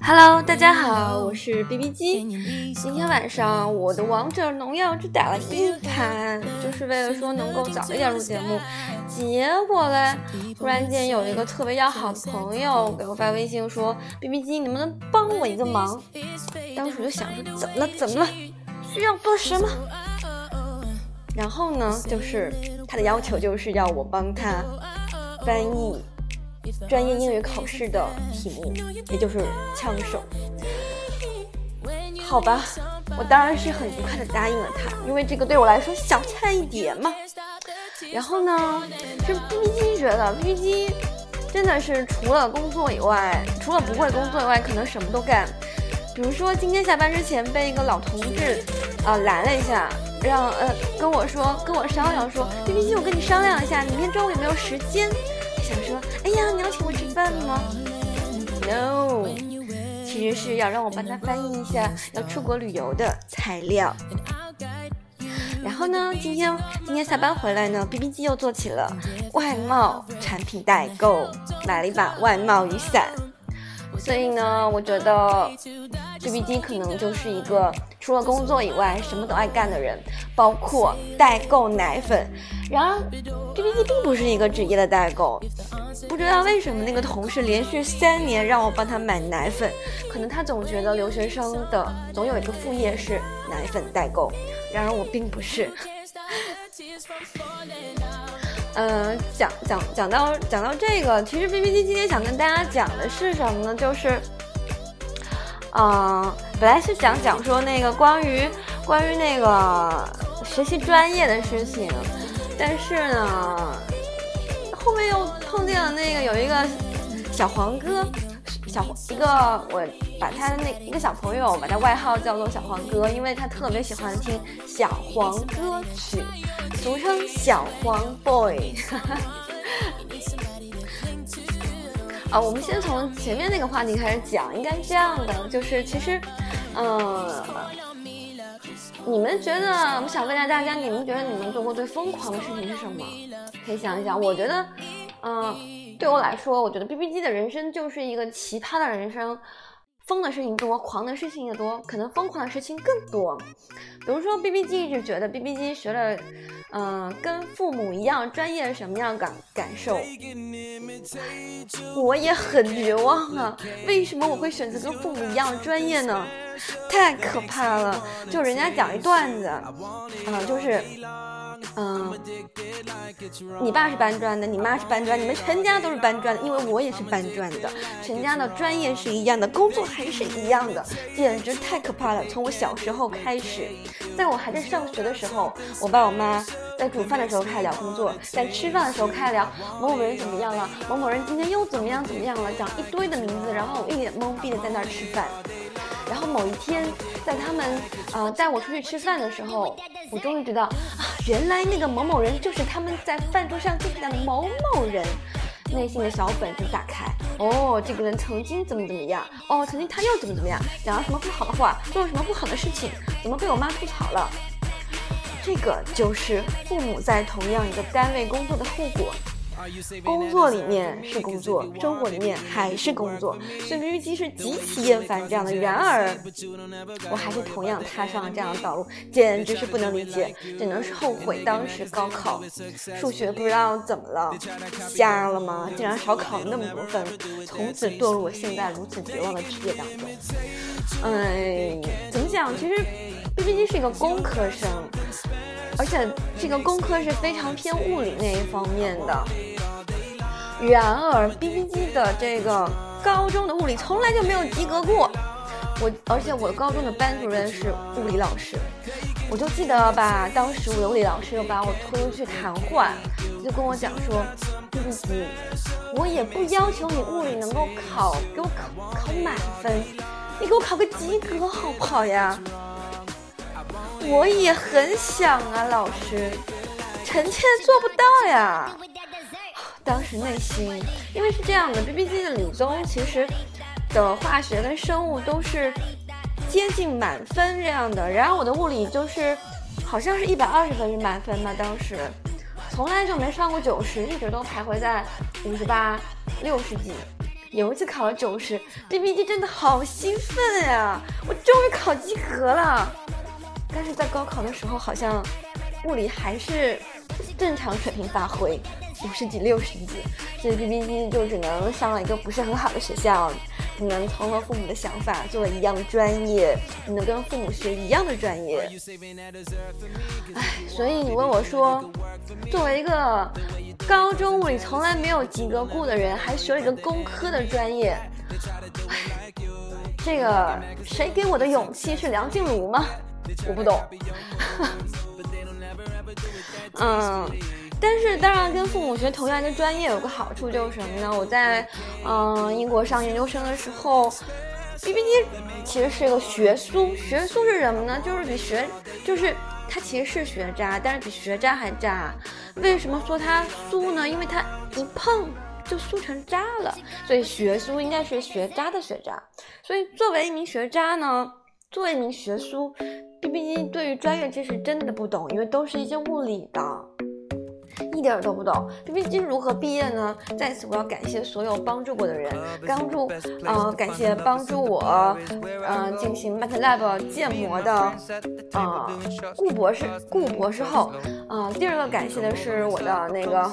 Hello，大家好，我是 B B 机。今天晚上我的王者荣耀只打了一盘，就是为了说能够早一点录节目。结果嘞，突然间有一个特别要好的朋友给我发微信说：“B B 机，能不能帮我一个忙？”当时我就想说：“怎么了？怎么了？需要做什么？”然后呢，就是他的要求就是要我帮他翻译。专业英语考试的题目，也就是枪手。好吧，我当然是很愉快的答应了他，因为这个对我来说小菜一碟嘛。然后呢，是 B B 机觉得 B B 机真的是除了工作以外，除了不会工作以外，可能什么都干。比如说今天下班之前被一个老同志啊拦了一下，让呃跟我说跟我商量说，B B 机我跟你商量一下，明天中午有没有时间？哎呀，你要请我吃饭吗？No，其实是要让我帮他翻译一下要出国旅游的材料。然后呢，今天今天下班回来呢，B B 机又做起了外贸产品代购，买了一把外贸雨伞。所以呢，我觉得 B B 机可能就是一个除了工作以外什么都爱干的人，包括代购奶粉。然而，B B 机并不是一个职业的代购，不知道为什么那个同事连续三年让我帮他买奶粉，可能他总觉得留学生的总有一个副业是奶粉代购。然而我并不是。嗯，讲讲讲到讲到这个，其实 B B 机今天想跟大家讲的是什么呢？就是，嗯，本来是想讲说那个关于关于那个学习专业的事情。但是呢，后面又碰见了那个有一个小黄哥，小一个我把他的那一个小朋友把他外号叫做小黄哥，因为他特别喜欢听小黄歌曲，俗称小黄 boy。啊，我们先从前面那个话题开始讲，应该是这样的，就是其实，嗯。你们觉得？我想问一下大家，你们觉得你们做过最疯狂的事情是什么？可以想一想。我觉得，嗯，对我来说，我觉得 B B 机的人生就是一个奇葩的人生，疯的事情多，狂的事情也多，可能疯狂的事情更多。比如说，B B 机一直觉得 B B 机学了，嗯，跟父母一样专业是，什么样感感受？我也很绝望啊！为什么我会选择跟父母一样专业呢？太可怕了！就人家讲一段子，嗯，就是，嗯，你爸是搬砖的，你妈是搬砖，你们全家都是搬砖的，因为我也是搬砖的，全家的专业是一样的，工作还是一样的，简直太可怕了！从我小时候开始，在我还在上学的时候，我爸我妈在煮饭的时候开始聊工作，在吃饭的时候开始聊某某人怎么样了，某某人今天又怎么样怎么样了，讲一堆的名字，然后我一脸懵逼的在那儿吃饭。然后某一天，在他们呃带我出去吃饭的时候，我终于知道，原来那个某某人就是他们在饭桌上见到的某某人。内心的小本子打开，哦，这个人曾经怎么怎么样，哦，曾经他又怎么怎么样，讲了什么不好的话，做了什么不好的事情，怎么被我妈吐槽了？这个就是父母在同样一个单位工作的后果。工作里面是工作，生活里面还是工作，所以 B B 机是极其厌烦这样的。然而，我还是同样踏上了这样的道路，简直是不能理解，只能是后悔当时高考数学不知道怎么了，瞎了吗？竟然少考了那么多分，从此堕入我现在如此绝望的职业当中。嗯，怎么讲？其实 B B 机是一个工科生，而且这个工科是非常偏物理那一方面的。然而，B B 机的这个高中的物理从来就没有及格过。我，而且我高中的班主任是物理老师，我就记得吧，当时我的物理老师又把我推出去谈话，就跟我讲说：“B B 机，我也不要求你物理能够考给我考考满分，你给我考个及格好不好呀？”我也很想啊，老师，臣妾做不到呀。当时内心，因为是这样的，B B G 的理综其实的化学跟生物都是接近满分这样的，然后我的物理就是好像是一百二十分是满分吧，当时从来就没上过九十，一直都徘徊在五十八、六十几。有一次考了九十，BBG 真的好兴奋呀！我终于考及格了。但是在高考的时候，好像物理还是正常水平发挥，五十几、六十几，所以 BBG 就只能上了一个不是很好的学校。只能从了父母的想法，做了一样的专业，只能跟父母学一样的专业。唉，所以你问我说，作为一个高中物理从来没有及格过的人，还学了一个工科的专业，唉，这个谁给我的勇气是梁静茹吗？我不懂。嗯。但是，当然，跟父母学同样的专业有个好处就是什么呢？我在嗯英国上研究生的时候，B B T 其实是一个学苏，学苏是什么呢？就是比学，就是它其实是学渣，但是比学渣还渣。为什么说它苏呢？因为它一碰就苏成渣了，所以学苏应该是学渣的学渣。所以作为一名学渣呢，作为一名学叔，B B 机对于专业知识真的不懂，因为都是一些物理的。一点都不懂 G 如何毕业呢？在此我要感谢所有帮助过的人，帮助，呃，感谢帮助我，呃，进行 MATLAB 建模的，呃，顾博士，顾博士后，啊，第二个感谢的是我的那个，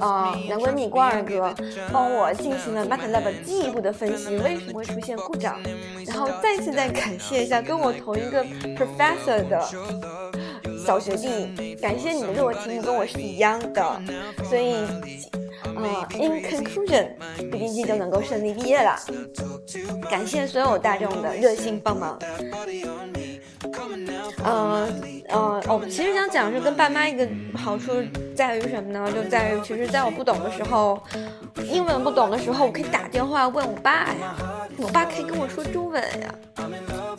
呃，男闺蜜关二哥，帮我进行了 MATLAB 进一步的分析，为什么会出现故障，然后再次再感谢一下跟我同一个 professor 的。小学弟，感谢你的热情跟我是一样的，所以，呃，in conclusion，B B G 就能够顺利毕业了。感谢所有大众的热心帮忙。呃呃，我其实想讲是跟爸妈一个好处在于什么呢？就在于其实在我不懂的时候，英文不懂的时候，我可以打电话问我爸呀，我爸可以跟我说中文呀。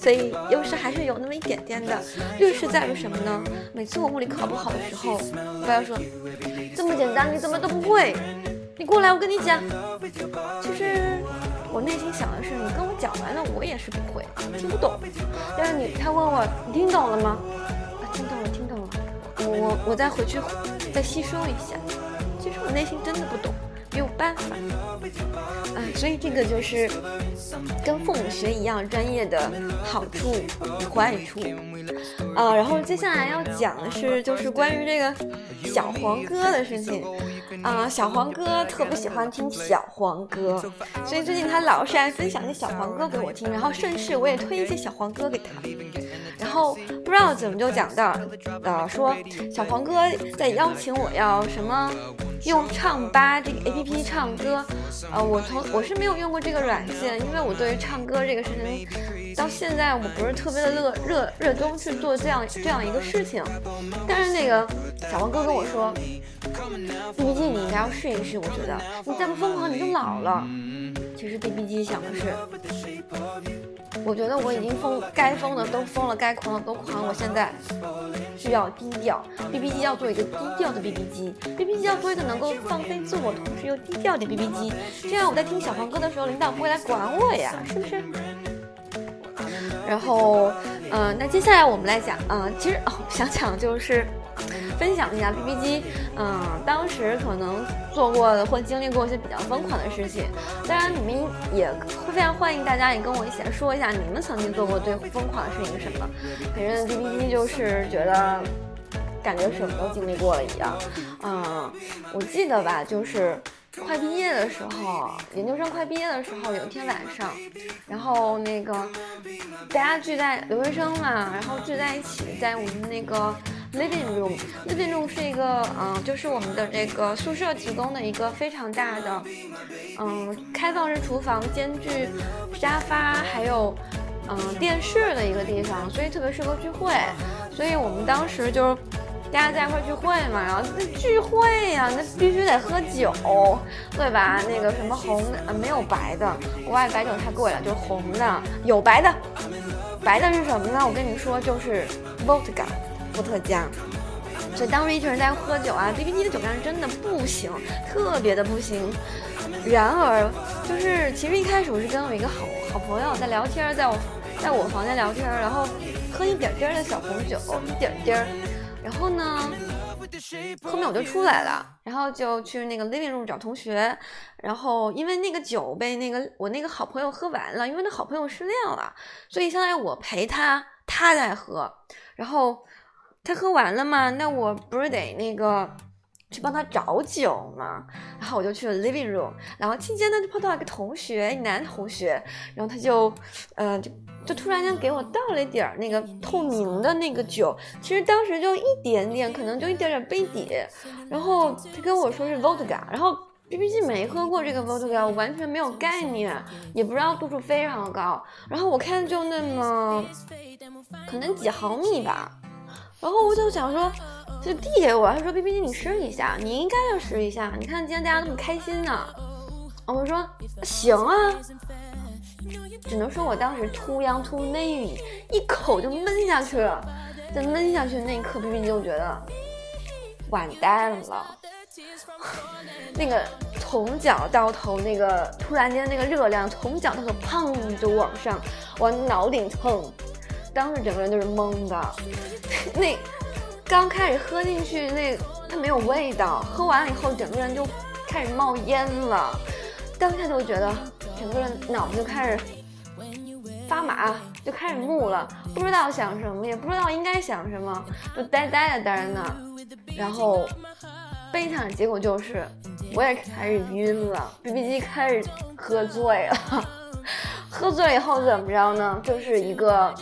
所以优势还是有那么一点点的，劣势在于什么呢？每次我物理考不好的时候，我爸说：“这么简单你怎么都不会？你过来我跟你讲。”其实我内心想的是，你跟我讲完了，我也是不会，听不懂。但是你他问我，你听懂了吗？啊，听懂了，听懂了。我我我再回去再吸收一下。其实我内心真的不懂。没有办法，啊，所以这个就是跟父母学一样专业的好处与坏处，啊，然后接下来要讲的是就是关于这个小黄哥的事情，啊，小黄哥特别喜欢听小黄歌，所以最近他老是爱分享一些小黄歌给我听，然后顺势我也推一些小黄歌给他，然后不知道怎么就讲到，呃，说小黄哥在邀请我要什么。用唱吧这个 A P P 唱歌，呃，我从我是没有用过这个软件，因为我对于唱歌这个事情，到现在我不是特别的热热热衷去做这样这样一个事情。但是那个小王哥跟我说，B B G 你应该要试一试，我觉得你再不疯狂你就老了。其实 B B G 想的是。我觉得我已经疯，该疯的都疯了，该狂的都狂。我现在需要低调，B B 机要做一个低调的 B B 机，B B 机要做一个能够放飞自我，同时又低调的 B B 机。这样我在听小黄歌的时候，领导不会来管我呀，是不是？然后，嗯，那接下来我们来讲，嗯，其实哦，想讲就是。分享一下 B B 机，嗯，当时可能做过的或经历过一些比较疯狂的事情。当然，你们也会非常欢迎大家也跟我一起来说一下你们曾经做过最疯狂的事情是什么。反正 B B 机就是觉得感觉什么都经历过了一样。嗯，我记得吧，就是快毕业的时候，研究生快毕业的时候，有一天晚上，然后那个大家聚在留学生嘛，然后聚在一起，在我们那个。Living room，living room 是一个，嗯，就是我们的这个宿舍提供的一个非常大的，嗯，开放式厨房兼具沙发还有，嗯，电视的一个地方，所以特别适合聚会。所以我们当时就大家在一块聚会嘛，然后那聚会呀，那必须得喝酒，对吧？那个什么红的，没有白的，国外白酒太贵了，就是红的，有白的，白的是什么呢？我跟你说，就是 vodka。伏特加，所以当时一群人在喝酒啊，B B T 的酒量真的不行，特别的不行。然而，就是其实一开始我是跟我一个好好朋友在聊天，在我在我房间聊天，然后喝一点点的小红酒，一点点儿。然后呢，后面我就出来了，然后就去那个 living room 找同学，然后因为那个酒被那个我那个好朋友喝完了，因为那好朋友失恋了，所以相当于我陪他，他在喝，然后他喝完了嘛，那我不是得那个。去帮他找酒嘛，然后我就去了 living room，然后期间呢就碰到一个同学，男同学，然后他就，呃，就就突然间给我倒了一点儿那个透明的那个酒，其实当时就一点点，可能就一点点杯底，然后他跟我说是 vodka，然后 B B G 没喝过这个 vodka，我完全没有概念，也不知道度数非常高，然后我看就那么可能几毫米吧，然后我就想说。就递给我，他说冰冰你试一下，你应该要试一下。你看今天大家那么开心呢。”我说：“行啊。”只能说我当时 too young too naive，一口就闷下去了。在闷下去那一刻冰冰就觉得完蛋了。那个从脚到头，那个突然间那个热量从脚到头砰就往上往脑顶蹭，当时整个人都是懵的。那。刚开始喝进去，那它没有味道，喝完了以后，整个人就开始冒烟了。当下就觉得整个人脑子就开始发麻，就开始木了，不知道想什么，也不知道应该想什么，就呆呆的呆在那。然后悲惨的结果就是，我也开始晕了，B B 机开始喝醉了。喝醉了以后怎么着呢？就是一个。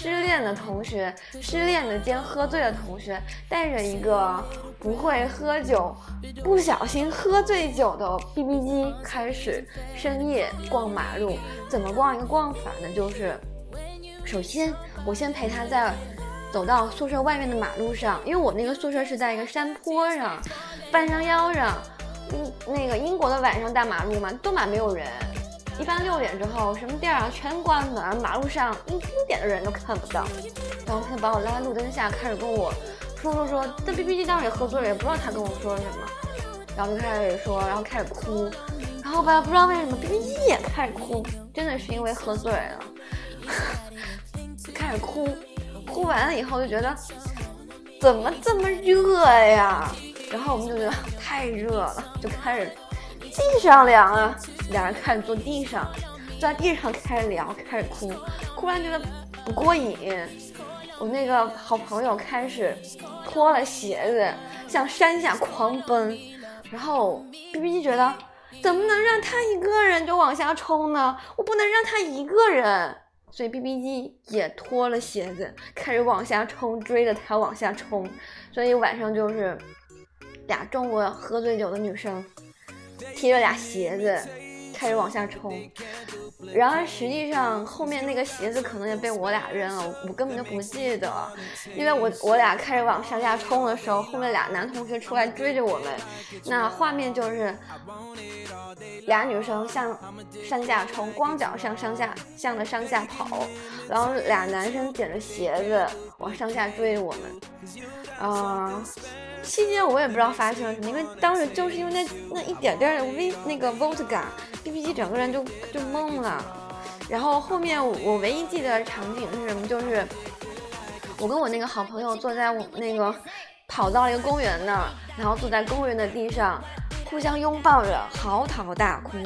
失恋的同学，失恋的兼喝醉的同学，带着一个不会喝酒、不小心喝醉酒的 B B 机，开始深夜逛马路。怎么逛一个逛法呢？就是首先我先陪他在走到宿舍外面的马路上，因为我那个宿舍是在一个山坡上，半山腰上。嗯，那个英国的晚上大马路嘛，都满没有人。一般六点之后，什么店啊全关门，马路上一丁点的人都看不到。然后他就把我拉在路灯下，开始跟我说说说。但 B B 机当时也喝醉了，也不知道他跟我说什么。然后就开始说，然后开始哭。然后吧，不知道为什么 B B 机也开始哭，真的是因为喝醉了，开始哭。哭完了以后就觉得怎么这么热呀？然后我们就觉得太热了，就开始。地上凉啊！两人开始坐地上，坐在地上开始聊，开始哭，哭完觉得不过瘾。我那个好朋友开始脱了鞋子向山下狂奔，然后 B B 机觉得怎么能让他一个人就往下冲呢？我不能让他一个人，所以 B B 机也脱了鞋子开始往下冲，追着他往下冲。所以晚上就是俩中国喝醉酒的女生。提着俩鞋子，开始往下冲。然而实际上后面那个鞋子可能也被我俩扔了，我根本就不记得，因为我我俩开始往山下冲的时候，后面俩男同学出来追着我们，那画面就是俩女生向山下冲，光脚向山下向着山下跑，然后俩男生捡着鞋子往上下追我们，嗯。期间我也不知道发生了什么，因为当时就是因为那那一点点的微那个 vodka，B B 机整个人就就懵了。然后后面我唯一记得场景是什么？就是我跟我那个好朋友坐在我那个跑到一个公园那儿，然后坐在公园的地上，互相拥抱着嚎啕大哭，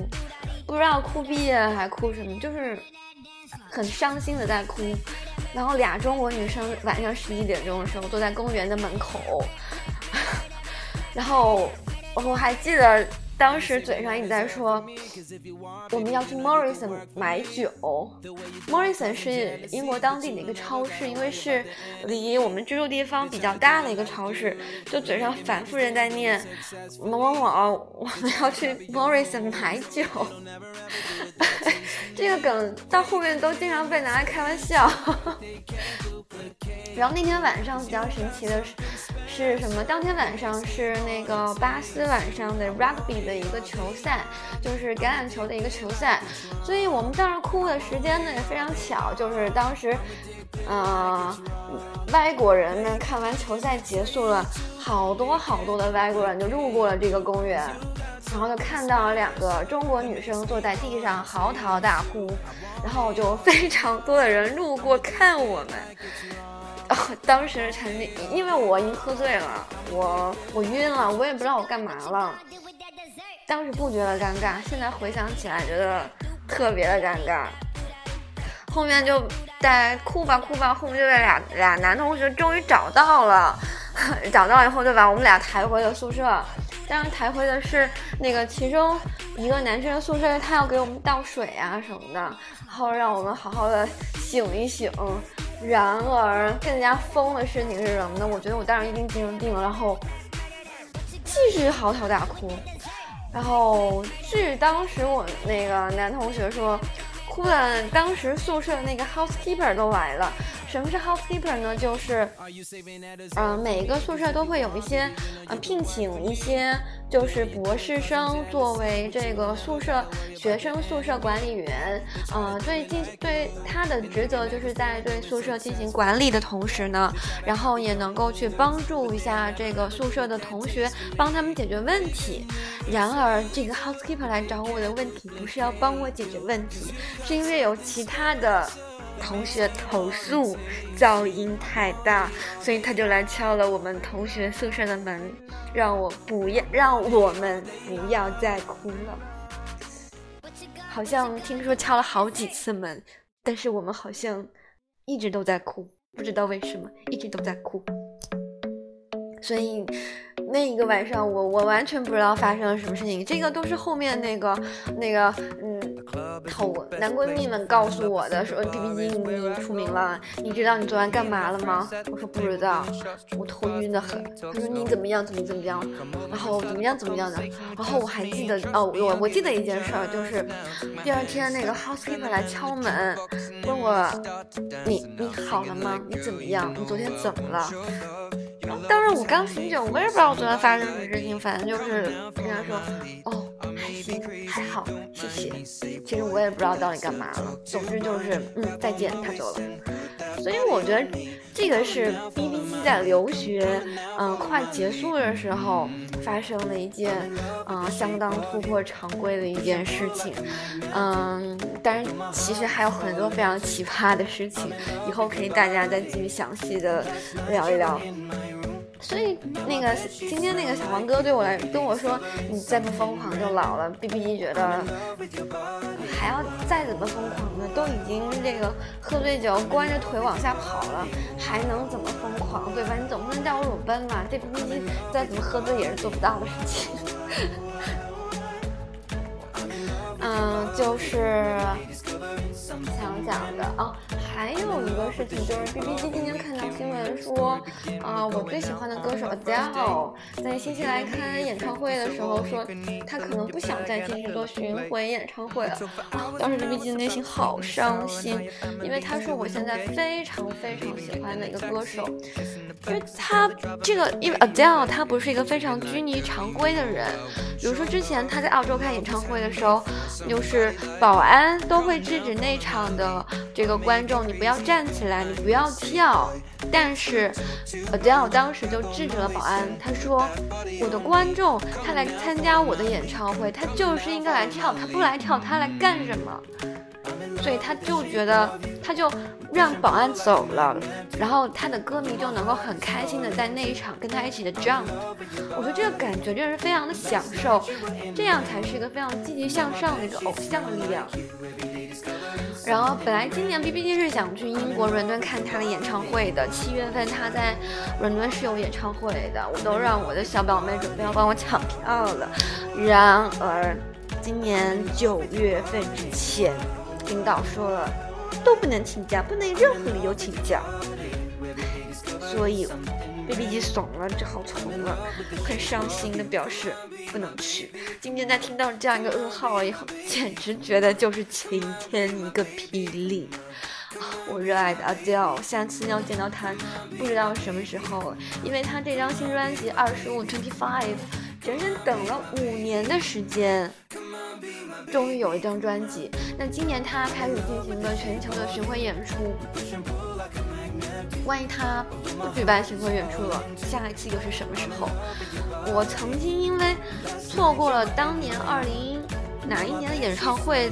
不知道哭毕业还哭什么，就是很伤心的在哭。然后俩中国女生晚上十一点钟的时候坐在公园的门口。然后我还记得当时嘴上一直在说我们要去 Morrison 买酒。Morrison 是英国当地的一个超市，因为是离我们居住地方比较大的一个超市，就嘴上反复人在念某某某，我们要去 Morrison 买酒。这个梗到后面都经常被拿来开玩笑。然后那天晚上比较神奇的是。是什么？当天晚上是那个巴斯晚上的 rugby 的一个球赛，就是橄榄球的一个球赛，所以我们当时哭的时间呢也非常巧，就是当时，呃，外国人们看完球赛结束了，好多好多的外国人就路过了这个公园，然后就看到了两个中国女生坐在地上嚎啕大哭，然后就非常多的人路过看我们。当时陈丽，因为我已经喝醉了，我我晕了，我也不知道我干嘛了。当时不觉得尴尬，现在回想起来觉得特别的尴尬。后面就在哭吧哭吧，后面就被俩俩男同学终于找到了，找到以后就把我们俩抬回了宿舍。当然抬回的是那个其中一个男生的宿舍，他要给我们倒水啊什么的，然后让我们好好的醒一醒。然而更加疯的事情是什么呢？我觉得我当时一定精神病了，然后继续嚎啕大哭。然后据当时我那个男同学说。哭的，当时宿舍那个 housekeeper 都来了。什么是 housekeeper 呢？就是，嗯，每一个宿舍都会有一些，呃，聘请一些就是博士生作为这个宿舍学生宿舍管理员。呃，对进对他的职责就是在对宿舍进行管理的同时呢，然后也能够去帮助一下这个宿舍的同学，帮他们解决问题。然而，这个 housekeeper 来找我的问题不是要帮我解决问题，是因为有其他的同学投诉噪音太大，所以他就来敲了我们同学宿舍的门，让我不要，让我们不要再哭了。好像听说敲了好几次门，但是我们好像一直都在哭，不知道为什么一直都在哭，所以。那一个晚上，我我完全不知道发生了什么事情，这个都是后面那个那个嗯，头男闺蜜们告诉我的，说 B B 机你出名了，你知道你昨晚干嘛了吗？我说不知道，我头晕的很。他说你怎么样，怎么怎么样，然后怎么样怎么样的，然后我还记得哦，我我记得一件事儿，就是第二天那个 housekeeper 来敲门，问我你你好了吗？你怎么样？你昨天怎么了？当时我刚醒酒，我也不知道我昨天发生什么事情，反正就是跟他说，哦，好，谢谢。其实我也不知道到底干嘛了，总之就是，嗯，再见，他走了。所以我觉得这个是 BBC 在留学，嗯，快结束的时候发生的一件，嗯，相当突破常规的一件事情。嗯，当然其实还有很多非常奇葩的事情，以后可以大家再继续详细的聊一聊。所以那个今天那个小黄哥对我来跟我说，你再不疯狂就老了。B B 觉得还要再怎么疯狂呢？都已经这个喝醉酒光着腿往下跑了，还能怎么疯狂？对吧？你总不能叫我裸奔吧？这 B B 再怎么喝醉也是做不到的事情。嗯，就是想讲的哦。还有一个事情就是，B B 机今天看到新闻说，啊，我最喜欢的歌手 Adele 在新西兰开演唱会的时候说，他可能不想再继续做巡回演唱会了。啊，当时 B B 机的内心好伤心，因为他说我现在非常非常喜欢的一个歌手，因为他这个，因为 Adele 他不是一个非常拘泥常规的人，比如说之前他在澳洲开演唱会的时候，就是保安都会制止内场的这个观众。你不要站起来，你不要跳。但是，Adele 当时就制止了保安，他说：“我的观众，他来参加我的演唱会，他就是应该来跳，他不来跳，他来干什么？”所以他就觉得，他就让保安走了，然后他的歌迷就能够很开心的在那一场跟他一起的 jump。我觉得这个感觉真是非常的享受，这样才是一个非常积极向上的一个偶像的力量。然后本来今年 B B T 是想去英国伦敦看他的演唱会的，七月份他在伦敦是有演唱会的，我都让我的小表妹准备要帮我抢票了。然而今年九月份之前，领导说了都不能请假，不能任何理由请假，所以。B B 机怂了，只好从了，很伤心的表示不能去。今天在听到这样一个噩耗以后，简直觉得就是晴天一个霹雳。我热爱的 Adele，下次要见到他，不知道什么时候，因为他这张新专辑二十五 Twenty Five，整整等了五年的时间，终于有一张专辑。那今年他开始进行了全球的巡回演出。万一他不举办巡回演出了，下一次又是什么时候？我曾经因为错过了当年二零哪一年的演唱会，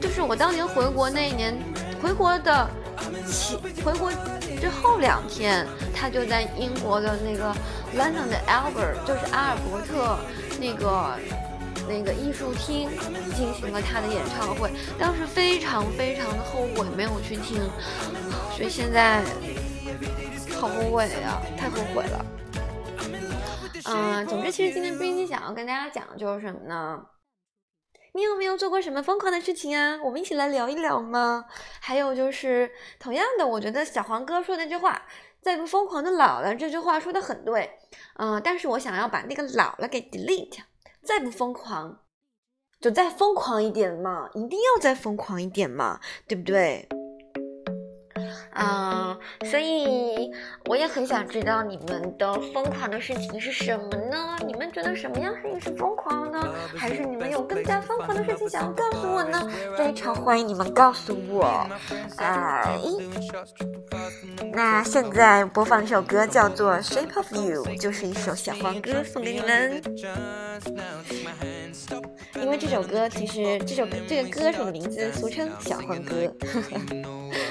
就是我当年回国那一年，回国的起回国之后两天，他就在英国的那个 London 的 Albert，就是阿尔伯特那个那个艺术厅进行了他的演唱会。当时非常非常的后悔没有去听，所以现在好后悔呀，太后悔了。嗯，总之，其实今天冰姬想要跟大家讲的就是什么呢？你有没有做过什么疯狂的事情啊？我们一起来聊一聊吗？还有就是，同样的，我觉得小黄哥说那句话“再不疯狂就老了”这句话说的很对。嗯，但是我想要把那个“老了”给 delete，再不疯狂就再疯狂一点嘛，一定要再疯狂一点嘛，对不对？啊，所以我也很想知道你们的疯狂的事情是什么呢？你们觉得什么样事情是疯狂呢？还是你们有更加疯狂的事情想要告诉我呢？非常欢迎你们告诉我。哎，那现在播放一首歌，叫做《Shape of You》，就是一首小黄歌，送给你们。因为这首歌其实这首这个歌手的名字俗称小黄歌。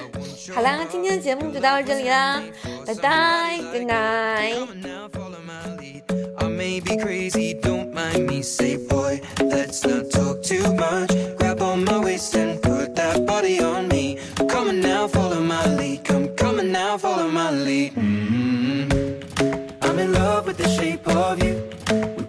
好啦，今天的节目就到这里啦，拜拜，Good night。